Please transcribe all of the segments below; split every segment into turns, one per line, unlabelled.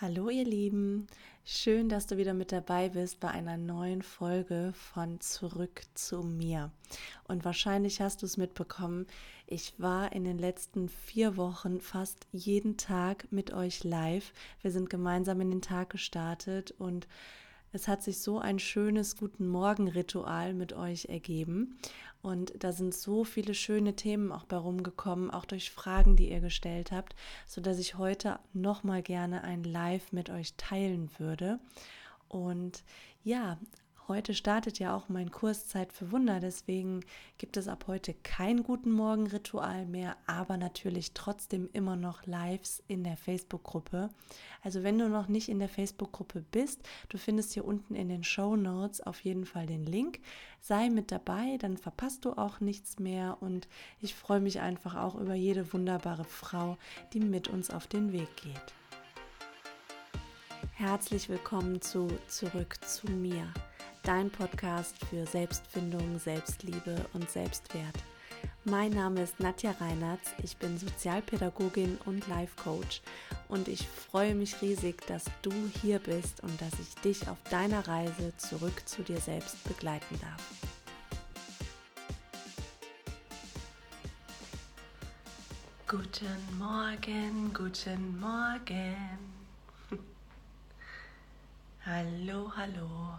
Hallo ihr Lieben, schön, dass du wieder mit dabei bist bei einer neuen Folge von Zurück zu mir. Und wahrscheinlich hast du es mitbekommen, ich war in den letzten vier Wochen fast jeden Tag mit euch live. Wir sind gemeinsam in den Tag gestartet und es hat sich so ein schönes Guten Morgen-Ritual mit euch ergeben. Und da sind so viele schöne Themen auch bei rumgekommen, auch durch Fragen, die ihr gestellt habt, sodass ich heute nochmal gerne ein Live mit euch teilen würde. Und ja, Heute startet ja auch mein Kurs Zeit für Wunder, deswegen gibt es ab heute kein Guten Morgen Ritual mehr, aber natürlich trotzdem immer noch Lives in der Facebook-Gruppe. Also wenn du noch nicht in der Facebook-Gruppe bist, du findest hier unten in den Show Notes auf jeden Fall den Link. Sei mit dabei, dann verpasst du auch nichts mehr und ich freue mich einfach auch über jede wunderbare Frau, die mit uns auf den Weg geht. Herzlich willkommen zu Zurück zu mir dein Podcast für Selbstfindung, Selbstliebe und Selbstwert. Mein Name ist Nadja Reinertz, ich bin Sozialpädagogin und Life Coach und ich freue mich riesig, dass du hier bist und dass ich dich auf deiner Reise zurück zu dir selbst begleiten darf. Guten Morgen, guten Morgen. hallo, hallo.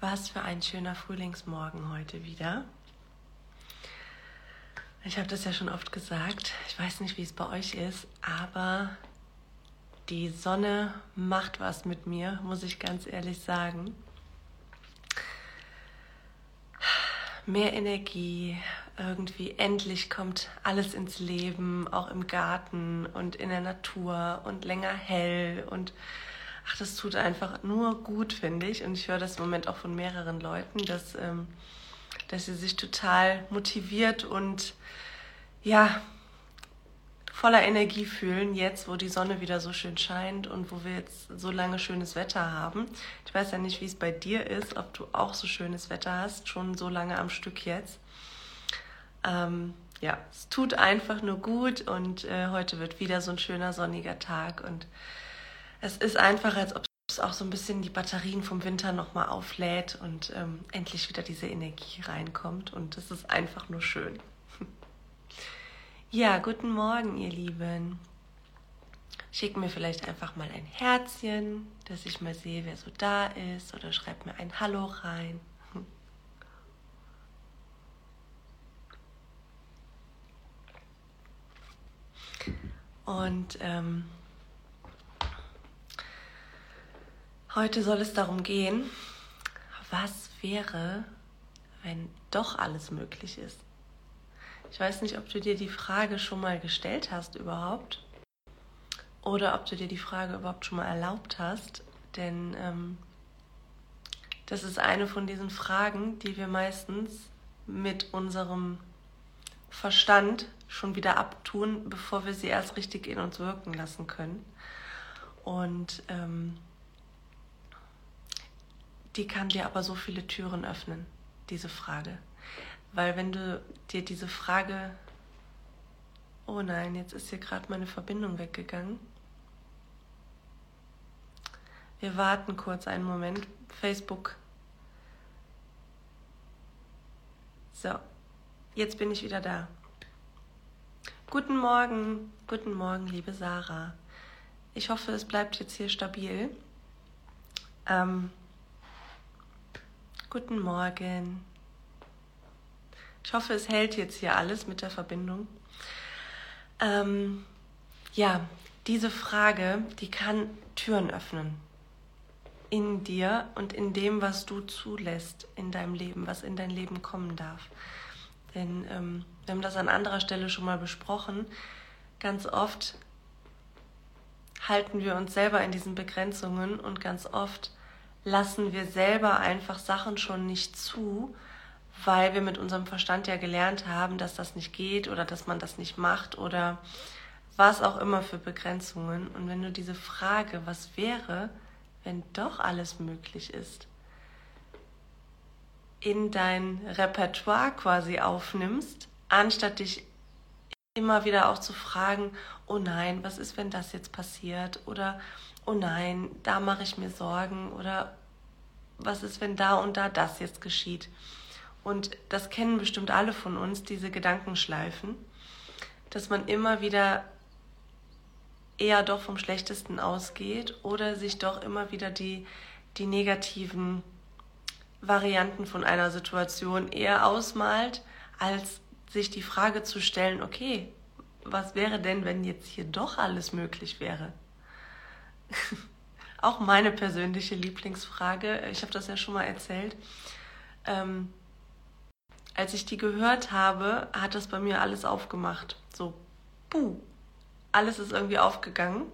Was für ein schöner Frühlingsmorgen heute wieder. Ich habe das ja schon oft gesagt. Ich weiß nicht, wie es bei euch ist, aber die Sonne macht was mit mir, muss ich ganz ehrlich sagen. Mehr Energie, irgendwie endlich kommt alles ins Leben, auch im Garten und in der Natur und länger hell und ach, das tut einfach nur gut, finde ich. Und ich höre das im Moment auch von mehreren Leuten, dass, ähm, dass sie sich total motiviert und ja, voller Energie fühlen, jetzt, wo die Sonne wieder so schön scheint und wo wir jetzt so lange schönes Wetter haben. Ich weiß ja nicht, wie es bei dir ist, ob du auch so schönes Wetter hast, schon so lange am Stück jetzt. Ähm, ja, es tut einfach nur gut und äh, heute wird wieder so ein schöner sonniger Tag und es ist einfach, als ob es auch so ein bisschen die Batterien vom Winter nochmal auflädt und ähm, endlich wieder diese Energie reinkommt. Und es ist einfach nur schön. ja, guten Morgen, ihr Lieben. Schickt mir vielleicht einfach mal ein Herzchen, dass ich mal sehe, wer so da ist. Oder schreibt mir ein Hallo rein. Und ähm, Heute soll es darum gehen, was wäre, wenn doch alles möglich ist. Ich weiß nicht, ob du dir die Frage schon mal gestellt hast überhaupt oder ob du dir die Frage überhaupt schon mal erlaubt hast, denn ähm, das ist eine von diesen Fragen, die wir meistens mit unserem Verstand schon wieder abtun, bevor wir sie erst richtig in uns wirken lassen können. Und ähm, die kann dir aber so viele Türen öffnen, diese Frage. Weil wenn du dir diese Frage, oh nein, jetzt ist hier gerade meine Verbindung weggegangen. Wir warten kurz einen Moment. Facebook. So, jetzt bin ich wieder da. Guten Morgen, guten Morgen, liebe Sarah. Ich hoffe, es bleibt jetzt hier stabil. Ähm, Guten Morgen. Ich hoffe, es hält jetzt hier alles mit der Verbindung. Ähm, ja, diese Frage, die kann Türen öffnen. In dir und in dem, was du zulässt in deinem Leben, was in dein Leben kommen darf. Denn ähm, wir haben das an anderer Stelle schon mal besprochen. Ganz oft halten wir uns selber in diesen Begrenzungen und ganz oft lassen wir selber einfach Sachen schon nicht zu, weil wir mit unserem Verstand ja gelernt haben, dass das nicht geht oder dass man das nicht macht oder was auch immer für Begrenzungen. Und wenn du diese Frage, was wäre, wenn doch alles möglich ist, in dein Repertoire quasi aufnimmst, anstatt dich immer wieder auch zu fragen, oh nein, was ist, wenn das jetzt passiert? Oder oh nein, da mache ich mir Sorgen. Oder was ist, wenn da und da das jetzt geschieht? Und das kennen bestimmt alle von uns, diese Gedankenschleifen, dass man immer wieder eher doch vom Schlechtesten ausgeht oder sich doch immer wieder die, die negativen Varianten von einer Situation eher ausmalt, als sich die Frage zu stellen, okay, was wäre denn, wenn jetzt hier doch alles möglich wäre? Auch meine persönliche Lieblingsfrage, ich habe das ja schon mal erzählt. Ähm, als ich die gehört habe, hat das bei mir alles aufgemacht. So, puh, alles ist irgendwie aufgegangen,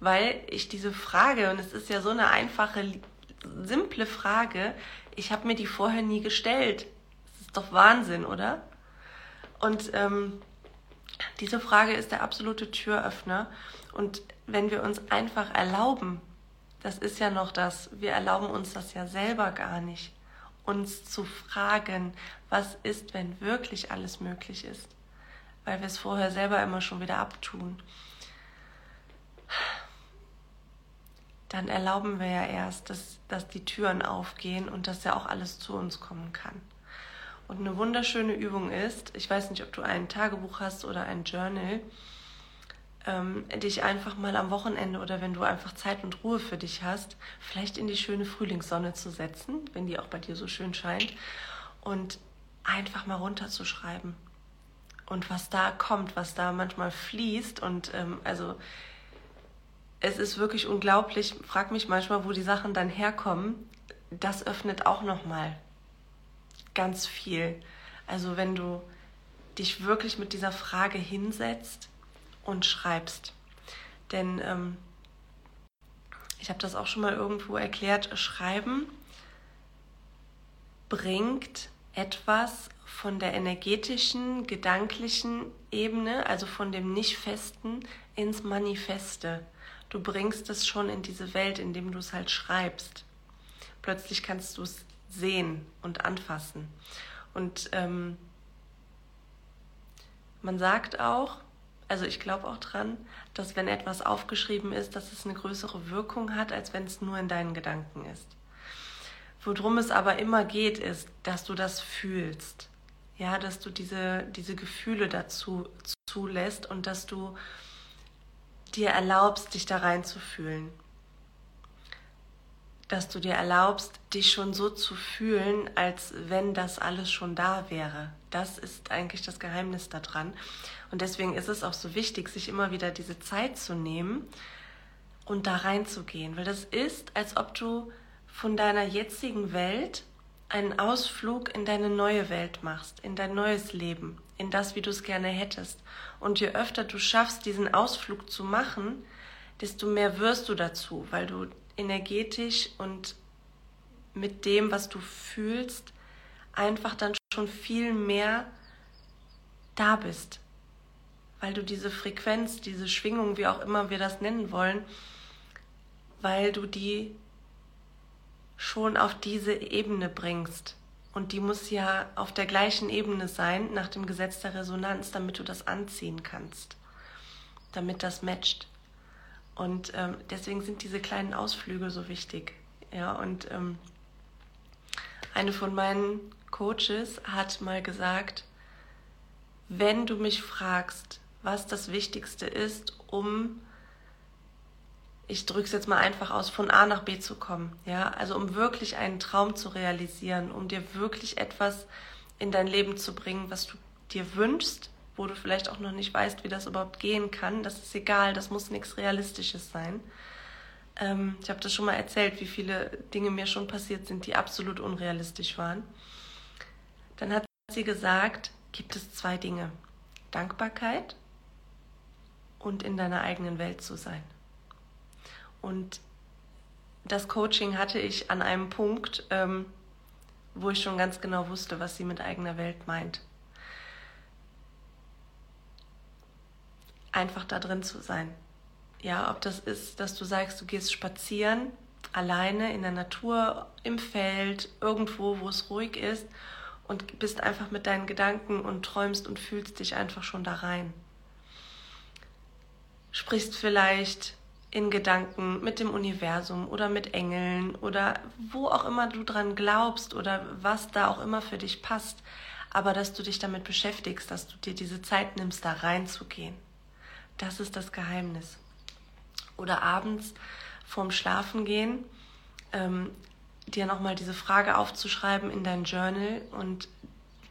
weil ich diese Frage, und es ist ja so eine einfache, simple Frage, ich habe mir die vorher nie gestellt. Das ist doch Wahnsinn, oder? Und ähm, diese Frage ist der absolute Türöffner. Und wenn wir uns einfach erlauben, das ist ja noch das, wir erlauben uns das ja selber gar nicht, uns zu fragen, was ist, wenn wirklich alles möglich ist, weil wir es vorher selber immer schon wieder abtun. Dann erlauben wir ja erst, dass, dass die Türen aufgehen und dass ja auch alles zu uns kommen kann. Und eine wunderschöne Übung ist, ich weiß nicht, ob du ein Tagebuch hast oder ein Journal, ähm, dich einfach mal am Wochenende oder wenn du einfach Zeit und Ruhe für dich hast, vielleicht in die schöne Frühlingssonne zu setzen, wenn die auch bei dir so schön scheint, und einfach mal runterzuschreiben. Und was da kommt, was da manchmal fließt und ähm, also es ist wirklich unglaublich. Frag mich manchmal, wo die Sachen dann herkommen. Das öffnet auch noch mal ganz viel. Also wenn du dich wirklich mit dieser Frage hinsetzt und schreibst. Denn ähm, ich habe das auch schon mal irgendwo erklärt, Schreiben bringt etwas von der energetischen, gedanklichen Ebene, also von dem Nicht-Festen, ins Manifeste. Du bringst es schon in diese Welt, indem du es halt schreibst. Plötzlich kannst du es sehen und anfassen. Und ähm, man sagt auch, also ich glaube auch dran, dass wenn etwas aufgeschrieben ist, dass es eine größere Wirkung hat, als wenn es nur in deinen Gedanken ist. Worum es aber immer geht, ist, dass du das fühlst. Ja, dass du diese, diese Gefühle dazu zulässt und dass du dir erlaubst, dich da reinzufühlen dass du dir erlaubst, dich schon so zu fühlen, als wenn das alles schon da wäre. Das ist eigentlich das Geheimnis daran. Und deswegen ist es auch so wichtig, sich immer wieder diese Zeit zu nehmen und da reinzugehen. Weil das ist, als ob du von deiner jetzigen Welt einen Ausflug in deine neue Welt machst, in dein neues Leben, in das, wie du es gerne hättest. Und je öfter du schaffst, diesen Ausflug zu machen, desto mehr wirst du dazu, weil du energetisch und mit dem, was du fühlst, einfach dann schon viel mehr da bist. Weil du diese Frequenz, diese Schwingung, wie auch immer wir das nennen wollen, weil du die schon auf diese Ebene bringst. Und die muss ja auf der gleichen Ebene sein, nach dem Gesetz der Resonanz, damit du das anziehen kannst, damit das matcht. Und ähm, deswegen sind diese kleinen Ausflüge so wichtig. Ja, und ähm, eine von meinen Coaches hat mal gesagt, wenn du mich fragst, was das Wichtigste ist, um, ich drücke es jetzt mal einfach aus, von A nach B zu kommen, ja, also um wirklich einen Traum zu realisieren, um dir wirklich etwas in dein Leben zu bringen, was du dir wünschst, wo du vielleicht auch noch nicht weißt, wie das überhaupt gehen kann. Das ist egal, das muss nichts Realistisches sein. Ähm, ich habe das schon mal erzählt, wie viele Dinge mir schon passiert sind, die absolut unrealistisch waren. Dann hat sie gesagt, gibt es zwei Dinge. Dankbarkeit und in deiner eigenen Welt zu sein. Und das Coaching hatte ich an einem Punkt, ähm, wo ich schon ganz genau wusste, was sie mit eigener Welt meint. Einfach da drin zu sein. Ja, ob das ist, dass du sagst, du gehst spazieren, alleine in der Natur, im Feld, irgendwo, wo es ruhig ist und bist einfach mit deinen Gedanken und träumst und fühlst dich einfach schon da rein. Sprichst vielleicht in Gedanken mit dem Universum oder mit Engeln oder wo auch immer du dran glaubst oder was da auch immer für dich passt, aber dass du dich damit beschäftigst, dass du dir diese Zeit nimmst, da reinzugehen. Das ist das Geheimnis. Oder abends vorm Schlafengehen ähm, dir nochmal diese Frage aufzuschreiben in dein Journal und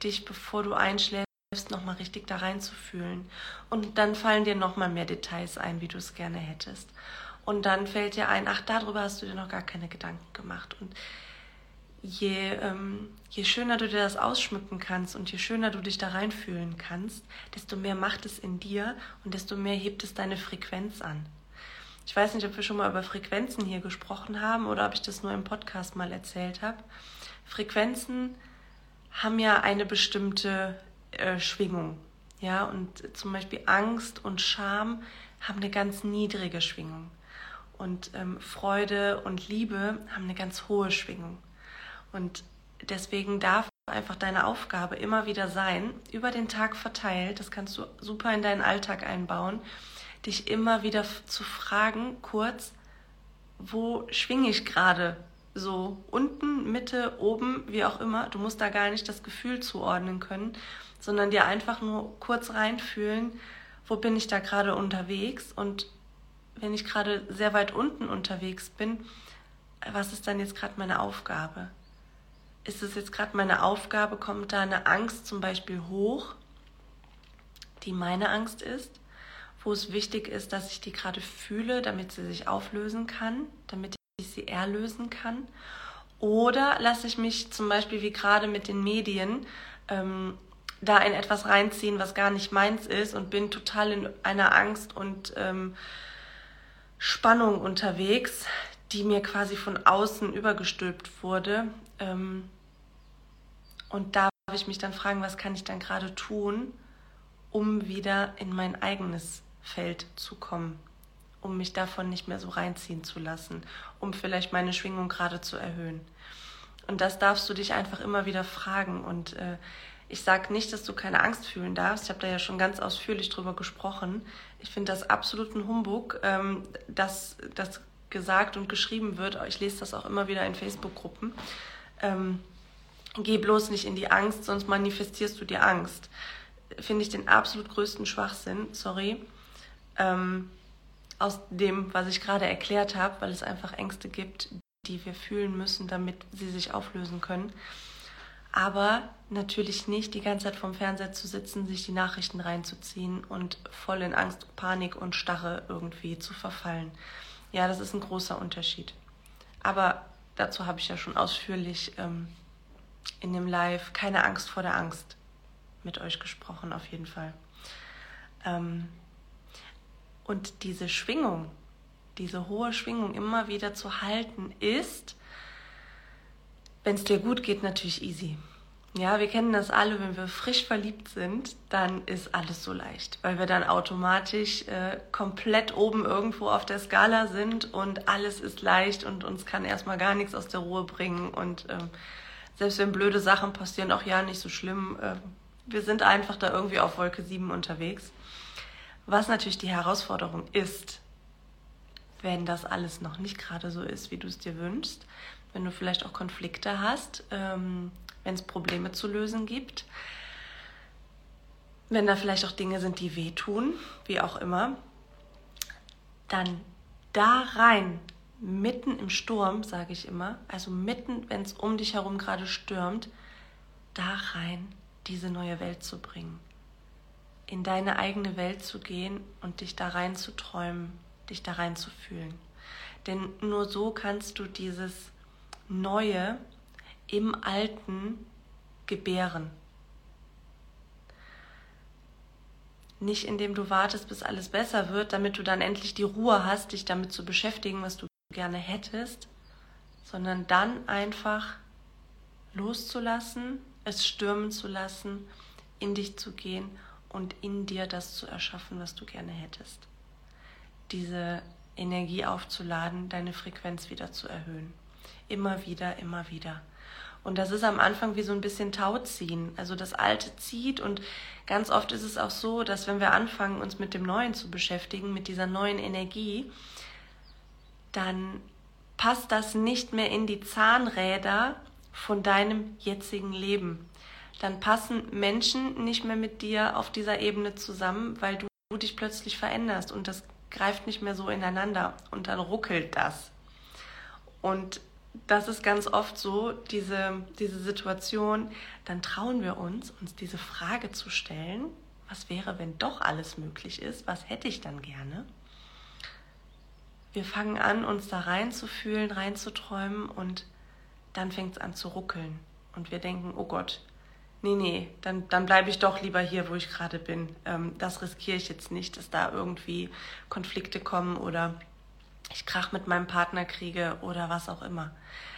dich, bevor du einschläfst, nochmal richtig da reinzufühlen. Und dann fallen dir nochmal mehr Details ein, wie du es gerne hättest. Und dann fällt dir ein, ach, darüber hast du dir noch gar keine Gedanken gemacht. Und je, ähm, je schöner du dir das ausschmücken kannst und je schöner du dich da reinfühlen kannst, desto mehr macht es in dir und desto mehr hebt es deine Frequenz an. Ich weiß nicht, ob wir schon mal über Frequenzen hier gesprochen haben oder ob ich das nur im Podcast mal erzählt habe. Frequenzen haben ja eine bestimmte äh, Schwingung. Ja, und zum Beispiel Angst und Scham haben eine ganz niedrige Schwingung. Und ähm, Freude und Liebe haben eine ganz hohe Schwingung. Und deswegen darf einfach deine Aufgabe immer wieder sein, über den Tag verteilt, das kannst du super in deinen Alltag einbauen, dich immer wieder zu fragen, kurz, wo schwinge ich gerade? So unten, Mitte, oben, wie auch immer. Du musst da gar nicht das Gefühl zuordnen können, sondern dir einfach nur kurz reinfühlen, wo bin ich da gerade unterwegs und wenn ich gerade sehr weit unten unterwegs bin, was ist dann jetzt gerade meine Aufgabe? Ist es jetzt gerade meine Aufgabe, kommt da eine Angst zum Beispiel hoch, die meine Angst ist? wo es wichtig ist, dass ich die gerade fühle, damit sie sich auflösen kann, damit ich sie erlösen kann. Oder lasse ich mich zum Beispiel wie gerade mit den Medien ähm, da in etwas reinziehen, was gar nicht meins ist und bin total in einer Angst und ähm, Spannung unterwegs, die mir quasi von außen übergestülpt wurde. Ähm, und da darf ich mich dann fragen, was kann ich dann gerade tun, um wieder in mein eigenes Feld zu kommen, um mich davon nicht mehr so reinziehen zu lassen, um vielleicht meine Schwingung gerade zu erhöhen. Und das darfst du dich einfach immer wieder fragen. Und äh, ich sage nicht, dass du keine Angst fühlen darfst. Ich habe da ja schon ganz ausführlich drüber gesprochen. Ich finde das absolut ein Humbug, ähm, dass das gesagt und geschrieben wird. Ich lese das auch immer wieder in Facebook-Gruppen. Ähm, geh bloß nicht in die Angst, sonst manifestierst du die Angst. Finde ich den absolut größten Schwachsinn, sorry ähm, aus dem, was ich gerade erklärt habe, weil es einfach Ängste gibt, die wir fühlen müssen, damit sie sich auflösen können. Aber natürlich nicht die ganze Zeit vom Fernseher zu sitzen, sich die Nachrichten reinzuziehen und voll in Angst, Panik und Starre irgendwie zu verfallen. Ja, das ist ein großer Unterschied. Aber dazu habe ich ja schon ausführlich ähm, in dem Live keine Angst vor der Angst mit euch gesprochen, auf jeden Fall. Ähm, und diese Schwingung, diese hohe Schwingung immer wieder zu halten, ist, wenn es dir gut geht, natürlich easy. Ja, wir kennen das alle, wenn wir frisch verliebt sind, dann ist alles so leicht, weil wir dann automatisch äh, komplett oben irgendwo auf der Skala sind und alles ist leicht und uns kann erstmal gar nichts aus der Ruhe bringen und ähm, selbst wenn blöde Sachen passieren, auch ja nicht so schlimm. Äh, wir sind einfach da irgendwie auf Wolke 7 unterwegs. Was natürlich die Herausforderung ist, wenn das alles noch nicht gerade so ist, wie du es dir wünschst, wenn du vielleicht auch Konflikte hast, ähm, wenn es Probleme zu lösen gibt, wenn da vielleicht auch Dinge sind, die wehtun, wie auch immer, dann da rein, mitten im Sturm, sage ich immer, also mitten, wenn es um dich herum gerade stürmt, da rein diese neue Welt zu bringen in deine eigene Welt zu gehen und dich da rein zu träumen, dich da rein zu fühlen. Denn nur so kannst du dieses Neue im Alten gebären. Nicht indem du wartest, bis alles besser wird, damit du dann endlich die Ruhe hast, dich damit zu beschäftigen, was du gerne hättest, sondern dann einfach loszulassen, es stürmen zu lassen, in dich zu gehen und in dir das zu erschaffen, was du gerne hättest. Diese Energie aufzuladen, deine Frequenz wieder zu erhöhen. Immer wieder, immer wieder. Und das ist am Anfang wie so ein bisschen Tauziehen. Also das Alte zieht und ganz oft ist es auch so, dass wenn wir anfangen, uns mit dem Neuen zu beschäftigen, mit dieser neuen Energie, dann passt das nicht mehr in die Zahnräder von deinem jetzigen Leben. Dann passen Menschen nicht mehr mit dir auf dieser Ebene zusammen, weil du dich plötzlich veränderst und das greift nicht mehr so ineinander und dann ruckelt das. Und das ist ganz oft so, diese, diese Situation, dann trauen wir uns, uns diese Frage zu stellen, was wäre, wenn doch alles möglich ist, was hätte ich dann gerne? Wir fangen an, uns da reinzufühlen, reinzuträumen und dann fängt es an zu ruckeln. Und wir denken, oh Gott, nee, nee, dann, dann bleibe ich doch lieber hier, wo ich gerade bin. Ähm, das riskiere ich jetzt nicht, dass da irgendwie Konflikte kommen oder ich Krach mit meinem Partner kriege oder was auch immer.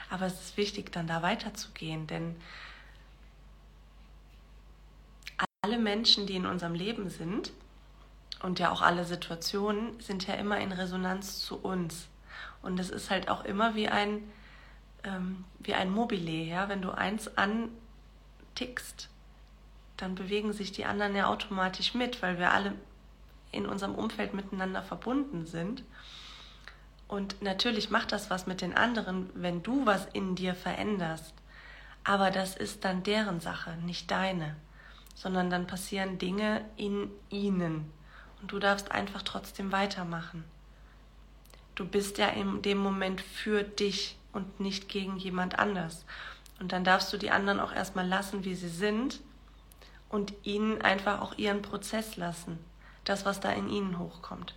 Aber es ist wichtig, dann da weiterzugehen, denn alle Menschen, die in unserem Leben sind, und ja auch alle Situationen sind ja immer in Resonanz zu uns. Und es ist halt auch immer wie ein, ähm, wie ein Mobile, ja. Wenn du eins antickst, dann bewegen sich die anderen ja automatisch mit, weil wir alle in unserem Umfeld miteinander verbunden sind. Und natürlich macht das was mit den anderen, wenn du was in dir veränderst. Aber das ist dann deren Sache, nicht deine, sondern dann passieren Dinge in ihnen. Und du darfst einfach trotzdem weitermachen. Du bist ja in dem Moment für dich und nicht gegen jemand anders. Und dann darfst du die anderen auch erstmal lassen, wie sie sind und ihnen einfach auch ihren Prozess lassen. Das, was da in ihnen hochkommt.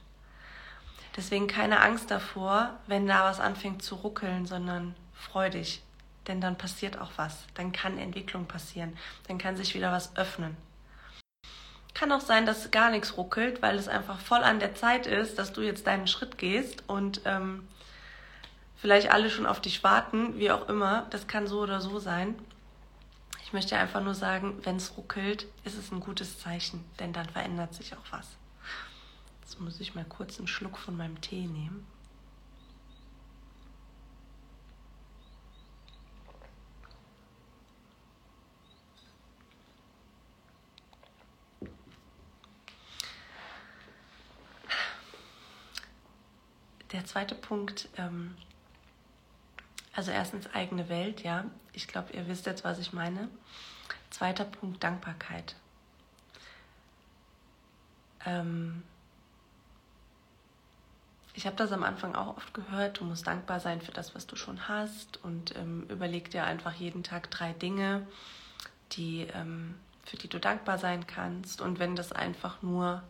Deswegen keine Angst davor, wenn da was anfängt zu ruckeln, sondern freu dich. Denn dann passiert auch was. Dann kann Entwicklung passieren. Dann kann sich wieder was öffnen. Kann auch sein, dass gar nichts ruckelt, weil es einfach voll an der Zeit ist, dass du jetzt deinen Schritt gehst und ähm, vielleicht alle schon auf dich warten, wie auch immer. Das kann so oder so sein. Ich möchte einfach nur sagen, wenn es ruckelt, ist es ein gutes Zeichen, denn dann verändert sich auch was. Jetzt muss ich mal kurz einen Schluck von meinem Tee nehmen. Der zweite Punkt, ähm, also erstens eigene Welt, ja. Ich glaube, ihr wisst jetzt, was ich meine. Zweiter Punkt, Dankbarkeit. Ähm, ich habe das am Anfang auch oft gehört, du musst dankbar sein für das, was du schon hast und ähm, überleg dir einfach jeden Tag drei Dinge, die, ähm, für die du dankbar sein kannst. Und wenn das einfach nur,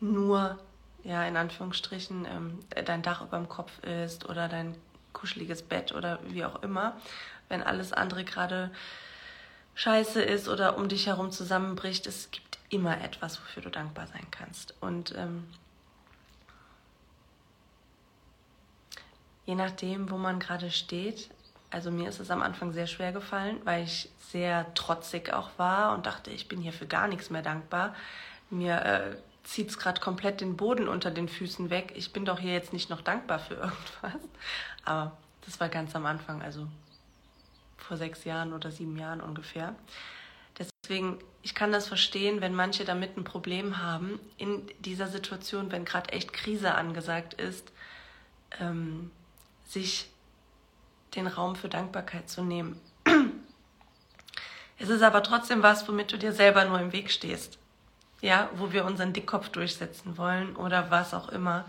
nur ja, in Anführungsstrichen, ähm, dein Dach über dem Kopf ist oder dein kuscheliges Bett oder wie auch immer, wenn alles andere gerade scheiße ist oder um dich herum zusammenbricht, es gibt immer etwas, wofür du dankbar sein kannst. Und ähm, je nachdem, wo man gerade steht, also mir ist es am Anfang sehr schwer gefallen, weil ich sehr trotzig auch war und dachte, ich bin hier für gar nichts mehr dankbar. Mir äh, zieht es gerade komplett den Boden unter den Füßen weg. Ich bin doch hier jetzt nicht noch dankbar für irgendwas. Aber das war ganz am Anfang, also vor sechs Jahren oder sieben Jahren ungefähr. Deswegen, ich kann das verstehen, wenn manche damit ein Problem haben, in dieser Situation, wenn gerade echt Krise angesagt ist, ähm, sich den Raum für Dankbarkeit zu nehmen. Es ist aber trotzdem was, womit du dir selber nur im Weg stehst ja, wo wir unseren Dickkopf durchsetzen wollen oder was auch immer.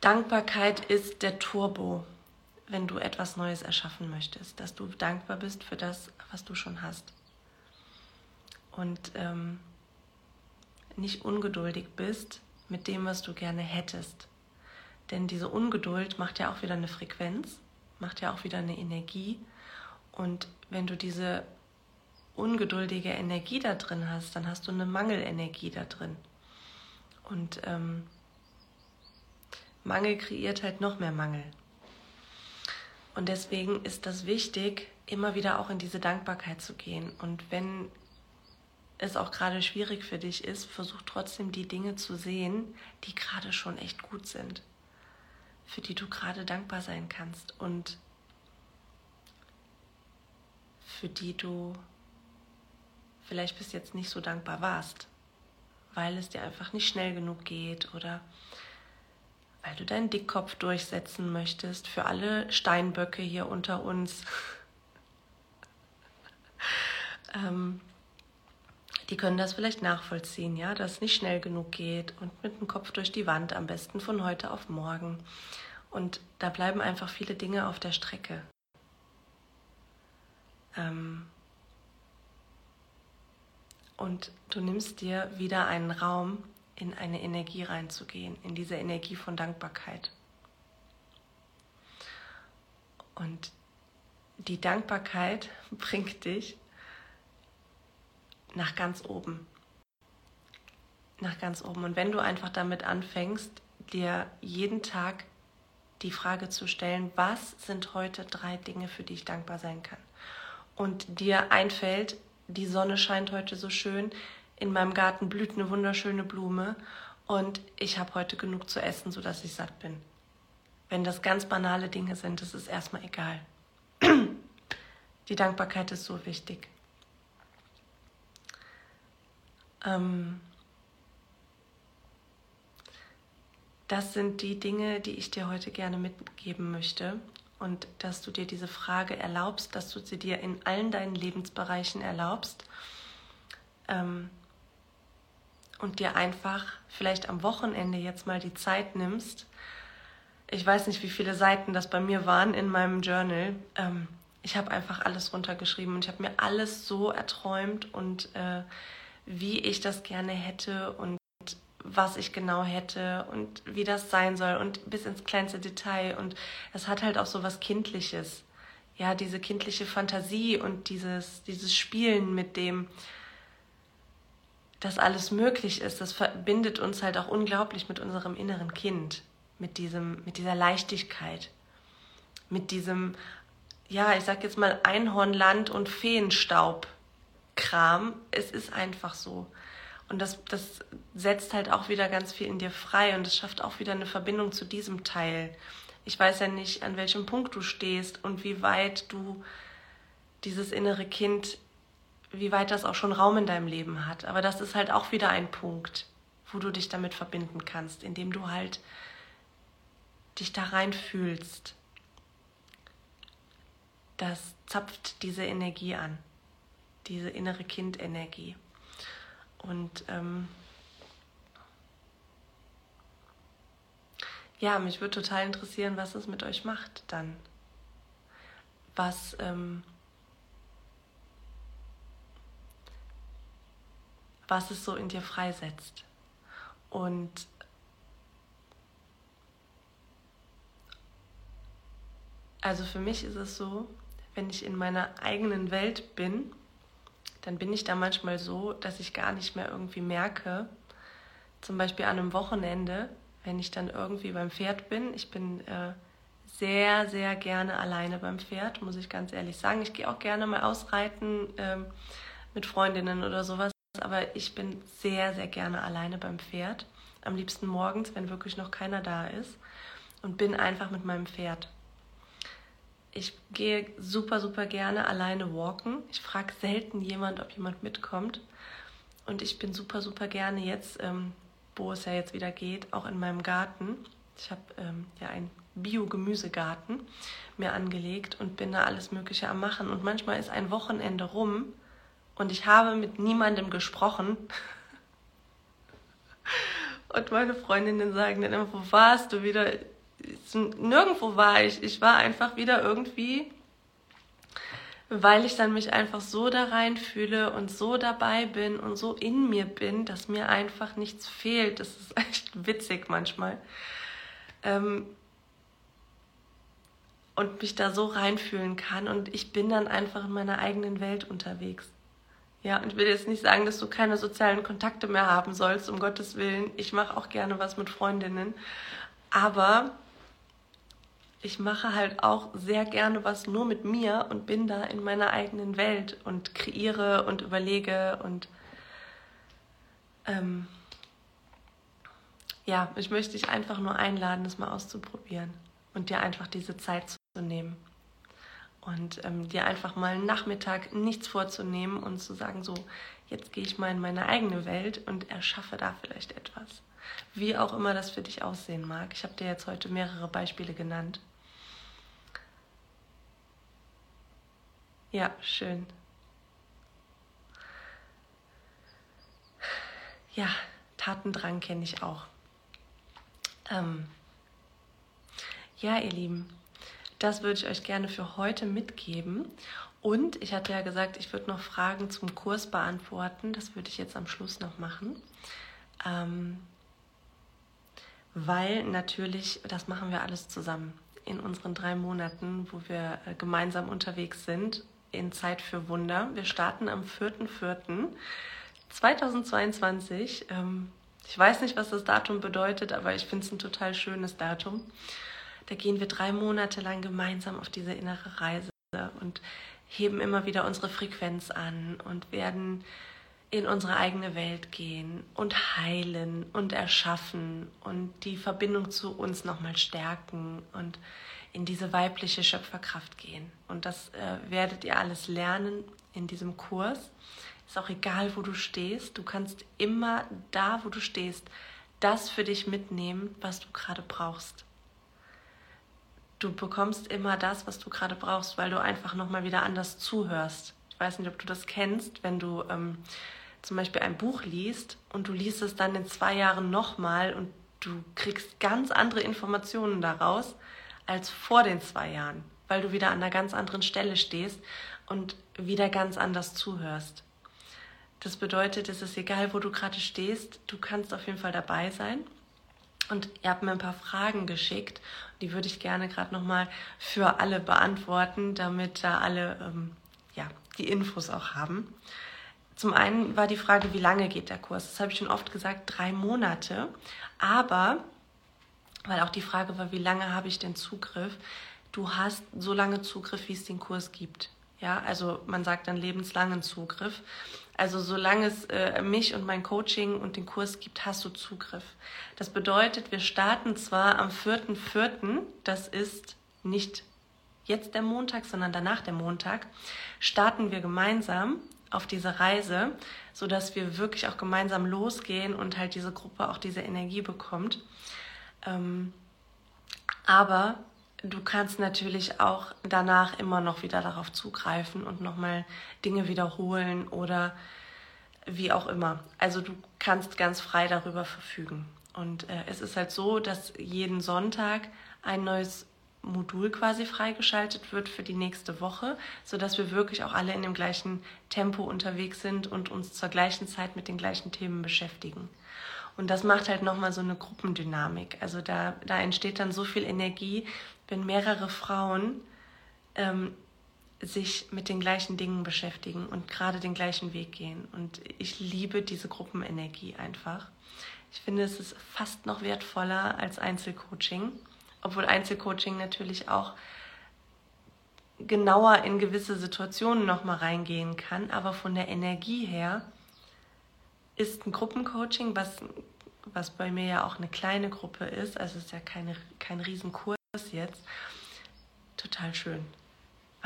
Dankbarkeit ist der Turbo, wenn du etwas Neues erschaffen möchtest, dass du dankbar bist für das, was du schon hast. Und ähm, nicht ungeduldig bist mit dem, was du gerne hättest. Denn diese Ungeduld macht ja auch wieder eine Frequenz, macht ja auch wieder eine Energie. Und wenn du diese ungeduldige Energie da drin hast, dann hast du eine Mangelenergie da drin. Und ähm, Mangel kreiert halt noch mehr Mangel. Und deswegen ist das wichtig, immer wieder auch in diese Dankbarkeit zu gehen. Und wenn es auch gerade schwierig für dich ist, versuch trotzdem die Dinge zu sehen, die gerade schon echt gut sind, für die du gerade dankbar sein kannst und für die du vielleicht bis jetzt nicht so dankbar warst, weil es dir einfach nicht schnell genug geht oder weil du deinen Dickkopf durchsetzen möchtest für alle Steinböcke hier unter uns. ähm, die können das vielleicht nachvollziehen, ja, dass es nicht schnell genug geht und mit dem Kopf durch die Wand, am besten von heute auf morgen. Und da bleiben einfach viele Dinge auf der Strecke. Ähm und du nimmst dir wieder einen Raum, in eine Energie reinzugehen, in diese Energie von Dankbarkeit. Und die Dankbarkeit bringt dich nach ganz oben. Nach ganz oben. Und wenn du einfach damit anfängst, dir jeden Tag die Frage zu stellen, was sind heute drei Dinge, für die ich dankbar sein kann? Und dir einfällt, die Sonne scheint heute so schön, in meinem Garten blüht eine wunderschöne Blume und ich habe heute genug zu essen, sodass ich satt bin. Wenn das ganz banale Dinge sind, das ist erstmal egal. Die Dankbarkeit ist so wichtig. Ähm, das sind die Dinge, die ich dir heute gerne mitgeben möchte. Und dass du dir diese Frage erlaubst, dass du sie dir in allen deinen Lebensbereichen erlaubst. Ähm, und dir einfach vielleicht am Wochenende jetzt mal die Zeit nimmst. Ich weiß nicht, wie viele Seiten das bei mir waren in meinem Journal. Ähm, ich habe einfach alles runtergeschrieben und ich habe mir alles so erträumt und äh, wie ich das gerne hätte und was ich genau hätte und wie das sein soll und bis ins kleinste Detail. Und es hat halt auch so was Kindliches. Ja, diese kindliche Fantasie und dieses, dieses Spielen mit dem, dass alles möglich ist, das verbindet uns halt auch unglaublich mit unserem inneren Kind, mit, diesem, mit dieser Leichtigkeit, mit diesem, ja, ich sag jetzt mal Einhornland und Feenstaub Kram. Es ist einfach so. Und das, das setzt halt auch wieder ganz viel in dir frei und es schafft auch wieder eine Verbindung zu diesem Teil. Ich weiß ja nicht, an welchem Punkt du stehst und wie weit du dieses innere Kind, wie weit das auch schon Raum in deinem Leben hat. Aber das ist halt auch wieder ein Punkt, wo du dich damit verbinden kannst, indem du halt dich da reinfühlst. Das zapft diese Energie an diese innere Kindenergie. Und ähm, ja, mich würde total interessieren, was es mit euch macht dann. Was, ähm, was es so in dir freisetzt. Und also für mich ist es so, wenn ich in meiner eigenen Welt bin, dann bin ich da manchmal so, dass ich gar nicht mehr irgendwie merke, zum Beispiel an einem Wochenende, wenn ich dann irgendwie beim Pferd bin, ich bin äh, sehr, sehr gerne alleine beim Pferd, muss ich ganz ehrlich sagen. Ich gehe auch gerne mal ausreiten ähm, mit Freundinnen oder sowas, aber ich bin sehr, sehr gerne alleine beim Pferd. Am liebsten morgens, wenn wirklich noch keiner da ist und bin einfach mit meinem Pferd. Ich gehe super, super gerne alleine walken. Ich frage selten jemand, ob jemand mitkommt. Und ich bin super, super gerne jetzt, ähm, wo es ja jetzt wieder geht, auch in meinem Garten. Ich habe ähm, ja einen Bio-Gemüsegarten mir angelegt und bin da alles Mögliche am Machen. Und manchmal ist ein Wochenende rum und ich habe mit niemandem gesprochen. und meine Freundinnen sagen dann immer, wo warst du wieder? Nirgendwo war ich. Ich war einfach wieder irgendwie, weil ich dann mich einfach so da reinfühle und so dabei bin und so in mir bin, dass mir einfach nichts fehlt. Das ist echt witzig manchmal. Ähm, und mich da so reinfühlen kann und ich bin dann einfach in meiner eigenen Welt unterwegs. Ja, und ich will jetzt nicht sagen, dass du keine sozialen Kontakte mehr haben sollst, um Gottes Willen. Ich mache auch gerne was mit Freundinnen. Aber ich mache halt auch sehr gerne was nur mit mir und bin da in meiner eigenen Welt und kreiere und überlege und ähm, ja, ich möchte dich einfach nur einladen, das mal auszuprobieren und dir einfach diese Zeit zu nehmen. Und ähm, dir einfach mal einen Nachmittag nichts vorzunehmen und zu sagen, so, jetzt gehe ich mal in meine eigene Welt und erschaffe da vielleicht etwas. Wie auch immer das für dich aussehen mag. Ich habe dir jetzt heute mehrere Beispiele genannt. Ja, schön. Ja, Tatendrang kenne ich auch. Ähm, ja, ihr Lieben, das würde ich euch gerne für heute mitgeben. Und ich hatte ja gesagt, ich würde noch Fragen zum Kurs beantworten. Das würde ich jetzt am Schluss noch machen. Ähm, weil natürlich, das machen wir alles zusammen in unseren drei Monaten, wo wir äh, gemeinsam unterwegs sind in Zeit für Wunder. Wir starten am 4.4.2022. Ähm, ich weiß nicht, was das Datum bedeutet, aber ich finde es ein total schönes Datum. Da gehen wir drei Monate lang gemeinsam auf diese innere Reise und heben immer wieder unsere Frequenz an und werden in unsere eigene Welt gehen und heilen und erschaffen und die Verbindung zu uns nochmal stärken und in diese weibliche Schöpferkraft gehen. Und das äh, werdet ihr alles lernen in diesem Kurs. Ist auch egal, wo du stehst. Du kannst immer da, wo du stehst, das für dich mitnehmen, was du gerade brauchst. Du bekommst immer das, was du gerade brauchst, weil du einfach nochmal wieder anders zuhörst. Ich weiß nicht, ob du das kennst, wenn du ähm, zum Beispiel ein Buch liest und du liest es dann in zwei Jahren nochmal und du kriegst ganz andere Informationen daraus als vor den zwei Jahren, weil du wieder an einer ganz anderen Stelle stehst und wieder ganz anders zuhörst. Das bedeutet, es ist egal, wo du gerade stehst, du kannst auf jeden Fall dabei sein. Und ihr habt mir ein paar Fragen geschickt, die würde ich gerne gerade nochmal für alle beantworten, damit da alle ähm, die Infos auch haben. Zum einen war die Frage, wie lange geht der Kurs? Das habe ich schon oft gesagt, drei Monate. Aber, weil auch die Frage war, wie lange habe ich denn Zugriff? Du hast so lange Zugriff, wie es den Kurs gibt. Ja, also man sagt dann lebenslangen Zugriff. Also solange es äh, mich und mein Coaching und den Kurs gibt, hast du Zugriff. Das bedeutet, wir starten zwar am 4.4., das ist nicht jetzt der Montag, sondern danach der Montag, starten wir gemeinsam auf diese Reise, sodass wir wirklich auch gemeinsam losgehen und halt diese Gruppe auch diese Energie bekommt. Ähm, aber du kannst natürlich auch danach immer noch wieder darauf zugreifen und nochmal Dinge wiederholen oder wie auch immer. Also du kannst ganz frei darüber verfügen. Und äh, es ist halt so, dass jeden Sonntag ein neues Modul quasi freigeschaltet wird für die nächste Woche, sodass wir wirklich auch alle in dem gleichen Tempo unterwegs sind und uns zur gleichen Zeit mit den gleichen Themen beschäftigen. Und das macht halt nochmal so eine Gruppendynamik. Also da, da entsteht dann so viel Energie, wenn mehrere Frauen ähm, sich mit den gleichen Dingen beschäftigen und gerade den gleichen Weg gehen. Und ich liebe diese Gruppenenergie einfach. Ich finde, es ist fast noch wertvoller als Einzelcoaching, obwohl Einzelcoaching natürlich auch genauer in gewisse Situationen nochmal reingehen kann. Aber von der Energie her ist ein Gruppencoaching, was, was bei mir ja auch eine kleine Gruppe ist, also es ist ja keine, kein Riesenkurs jetzt, total schön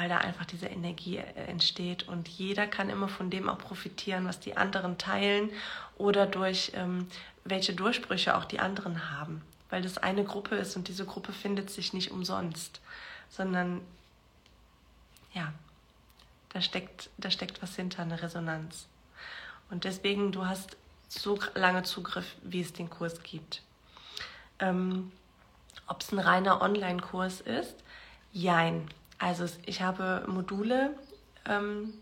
weil da einfach diese Energie äh, entsteht und jeder kann immer von dem auch profitieren, was die anderen teilen oder durch ähm, welche Durchbrüche auch die anderen haben, weil das eine Gruppe ist und diese Gruppe findet sich nicht umsonst, sondern ja, da steckt, da steckt was hinter, eine Resonanz. Und deswegen, du hast so lange Zugriff, wie es den Kurs gibt. Ähm, Ob es ein reiner Online-Kurs ist? Jein. Also ich habe Module ähm,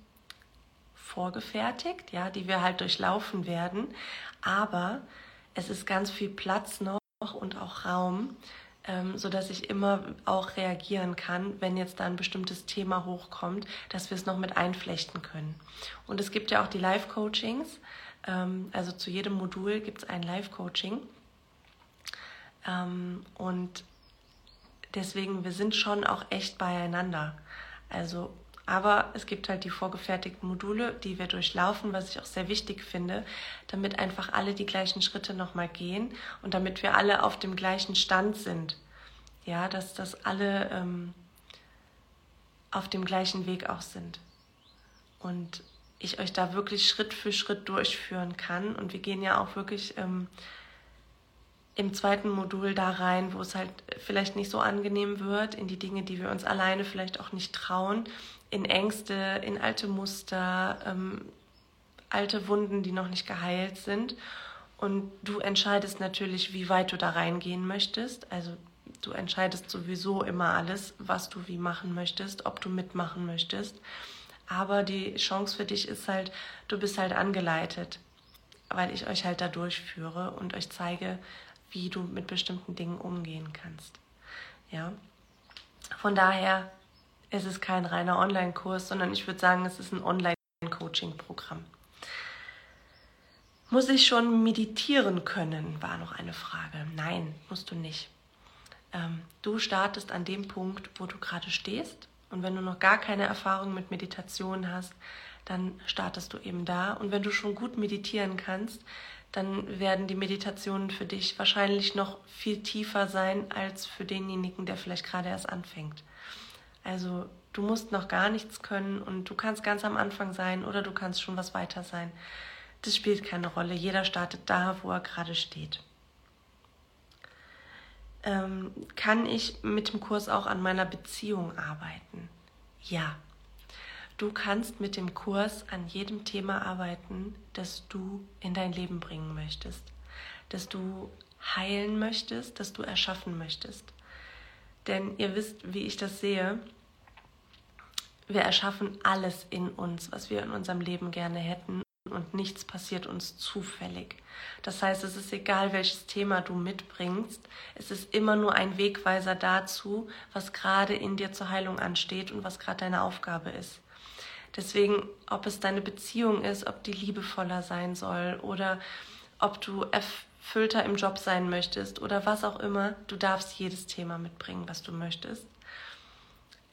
vorgefertigt, ja, die wir halt durchlaufen werden. Aber es ist ganz viel Platz noch und auch Raum, ähm, sodass ich immer auch reagieren kann, wenn jetzt da ein bestimmtes Thema hochkommt, dass wir es noch mit einflechten können. Und es gibt ja auch die Live-Coachings. Ähm, also zu jedem Modul gibt es ein Live-Coaching. Ähm, und deswegen, wir sind schon auch echt beieinander. Also Aber es gibt halt die vorgefertigten Module, die wir durchlaufen, was ich auch sehr wichtig finde, damit einfach alle die gleichen Schritte nochmal gehen und damit wir alle auf dem gleichen Stand sind. Ja, dass das alle ähm, auf dem gleichen Weg auch sind. Und ich euch da wirklich Schritt für Schritt durchführen kann. Und wir gehen ja auch wirklich ähm, im zweiten Modul da rein, wo es halt vielleicht nicht so angenehm wird, in die Dinge, die wir uns alleine vielleicht auch nicht trauen, in Ängste, in alte Muster, ähm, alte Wunden, die noch nicht geheilt sind. Und du entscheidest natürlich, wie weit du da reingehen möchtest. Also du entscheidest sowieso immer alles, was du wie machen möchtest, ob du mitmachen möchtest. Aber die Chance für dich ist halt, du bist halt angeleitet, weil ich euch halt da durchführe und euch zeige, wie du mit bestimmten Dingen umgehen kannst. Ja. Von daher ist es kein reiner Online-Kurs, sondern ich würde sagen, es ist ein Online-Coaching-Programm. Muss ich schon meditieren können, war noch eine Frage. Nein, musst du nicht. Ähm, du startest an dem Punkt, wo du gerade stehst. Und wenn du noch gar keine Erfahrung mit Meditation hast, dann startest du eben da. Und wenn du schon gut meditieren kannst, dann werden die Meditationen für dich wahrscheinlich noch viel tiefer sein als für denjenigen, der vielleicht gerade erst anfängt. Also du musst noch gar nichts können und du kannst ganz am Anfang sein oder du kannst schon was weiter sein. Das spielt keine Rolle. Jeder startet da, wo er gerade steht. Ähm, kann ich mit dem Kurs auch an meiner Beziehung arbeiten? Ja, Du kannst mit dem Kurs an jedem Thema arbeiten, das du in dein Leben bringen möchtest, das du heilen möchtest, das du erschaffen möchtest. Denn ihr wisst, wie ich das sehe, wir erschaffen alles in uns, was wir in unserem Leben gerne hätten und nichts passiert uns zufällig. Das heißt, es ist egal, welches Thema du mitbringst, es ist immer nur ein Wegweiser dazu, was gerade in dir zur Heilung ansteht und was gerade deine Aufgabe ist. Deswegen, ob es deine Beziehung ist, ob die liebevoller sein soll oder ob du erfüllter im Job sein möchtest oder was auch immer, du darfst jedes Thema mitbringen, was du möchtest.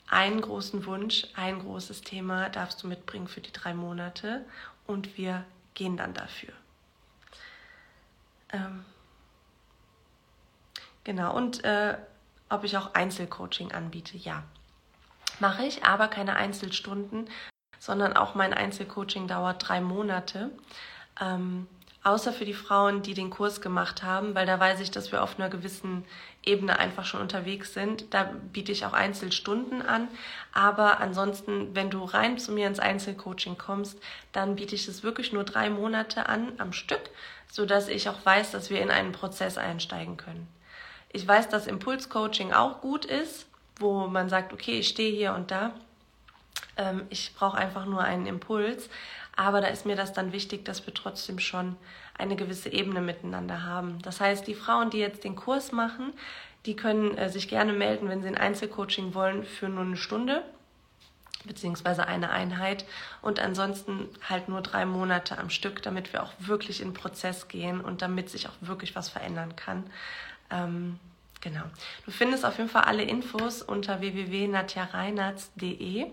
Einen großen Wunsch, ein großes Thema darfst du mitbringen für die drei Monate und wir gehen dann dafür. Ähm genau, und äh, ob ich auch Einzelcoaching anbiete, ja. Mache ich, aber keine Einzelstunden, sondern auch mein Einzelcoaching dauert drei Monate. Ähm, außer für die Frauen, die den Kurs gemacht haben, weil da weiß ich, dass wir auf einer gewissen Ebene einfach schon unterwegs sind. Da biete ich auch Einzelstunden an. Aber ansonsten, wenn du rein zu mir ins Einzelcoaching kommst, dann biete ich es wirklich nur drei Monate an am Stück, sodass ich auch weiß, dass wir in einen Prozess einsteigen können. Ich weiß, dass Impulscoaching auch gut ist, wo man sagt, okay, ich stehe hier und da ähm, ich brauche einfach nur einen Impuls. Aber da ist mir das dann wichtig, dass wir trotzdem schon eine gewisse Ebene miteinander haben. Das heißt, die Frauen, die jetzt den Kurs machen, die können äh, sich gerne melden, wenn sie ein Einzelcoaching wollen, für nur eine Stunde beziehungsweise eine Einheit und ansonsten halt nur drei Monate am Stück, damit wir auch wirklich in Prozess gehen und damit sich auch wirklich was verändern kann. Ähm, genau. Du findest auf jeden Fall alle Infos unter www.natjareinatz.de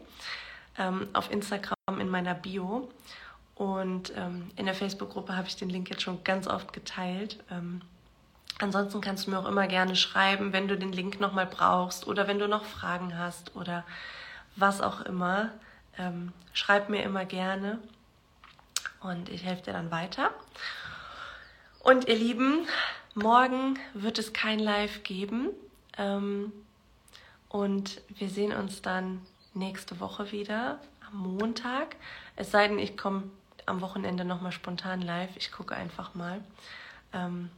ähm, auf Instagram in meiner Bio. Und ähm, in der Facebook-Gruppe habe ich den Link jetzt schon ganz oft geteilt. Ähm, ansonsten kannst du mir auch immer gerne schreiben, wenn du den Link nochmal brauchst oder wenn du noch Fragen hast oder was auch immer. Ähm, schreib mir immer gerne und ich helfe dir dann weiter. Und ihr Lieben, morgen wird es kein Live geben. Ähm, und wir sehen uns dann nächste Woche wieder am Montag. Es sei denn, ich komme am Wochenende nochmal spontan live. Ich gucke einfach mal. Ähm,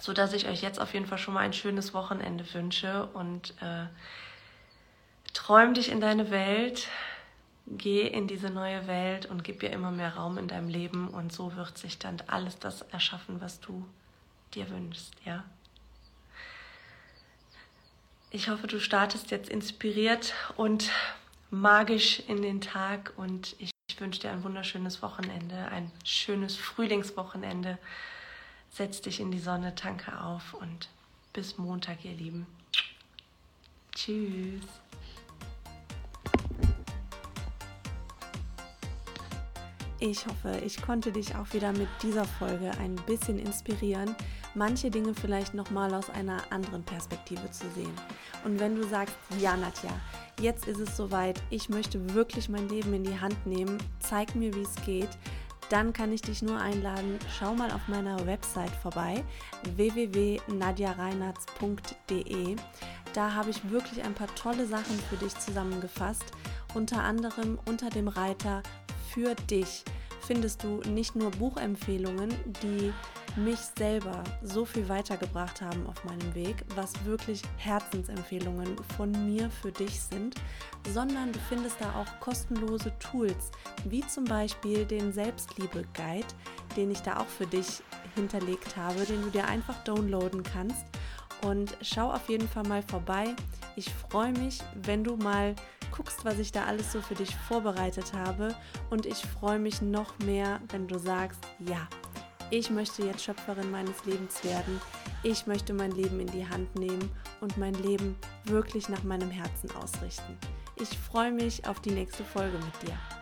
so dass ich euch jetzt auf jeden Fall schon mal ein schönes Wochenende wünsche und äh, träum dich in deine Welt, geh in diese neue Welt und gib ihr immer mehr Raum in deinem Leben und so wird sich dann alles das erschaffen, was du dir wünschst, ja. Ich hoffe, du startest jetzt inspiriert und magisch in den Tag und ich wünsche dir ein wunderschönes Wochenende, ein schönes Frühlingswochenende. Setz dich in die Sonne, tanke auf und bis Montag, ihr Lieben. Tschüss. Ich hoffe, ich konnte dich auch wieder mit dieser Folge ein bisschen inspirieren, manche Dinge vielleicht nochmal aus einer anderen Perspektive zu sehen. Und wenn du sagst, ja Nadja, jetzt ist es soweit, ich möchte wirklich mein Leben in die Hand nehmen, zeig mir, wie es geht, dann kann ich dich nur einladen, schau mal auf meiner Website vorbei, www.nadjareinartz.de. Da habe ich wirklich ein paar tolle Sachen für dich zusammengefasst, unter anderem unter dem Reiter für dich findest du nicht nur Buchempfehlungen, die mich selber so viel weitergebracht haben auf meinem Weg, was wirklich Herzensempfehlungen von mir für dich sind, sondern du findest da auch kostenlose Tools, wie zum Beispiel den Selbstliebe-Guide, den ich da auch für dich hinterlegt habe, den du dir einfach downloaden kannst. Und schau auf jeden Fall mal vorbei. Ich freue mich, wenn du mal guckst, was ich da alles so für dich vorbereitet habe. Und ich freue mich noch mehr, wenn du sagst, ja, ich möchte jetzt Schöpferin meines Lebens werden. Ich möchte mein Leben in die Hand nehmen und mein Leben wirklich nach meinem Herzen ausrichten. Ich freue mich auf die nächste Folge mit dir.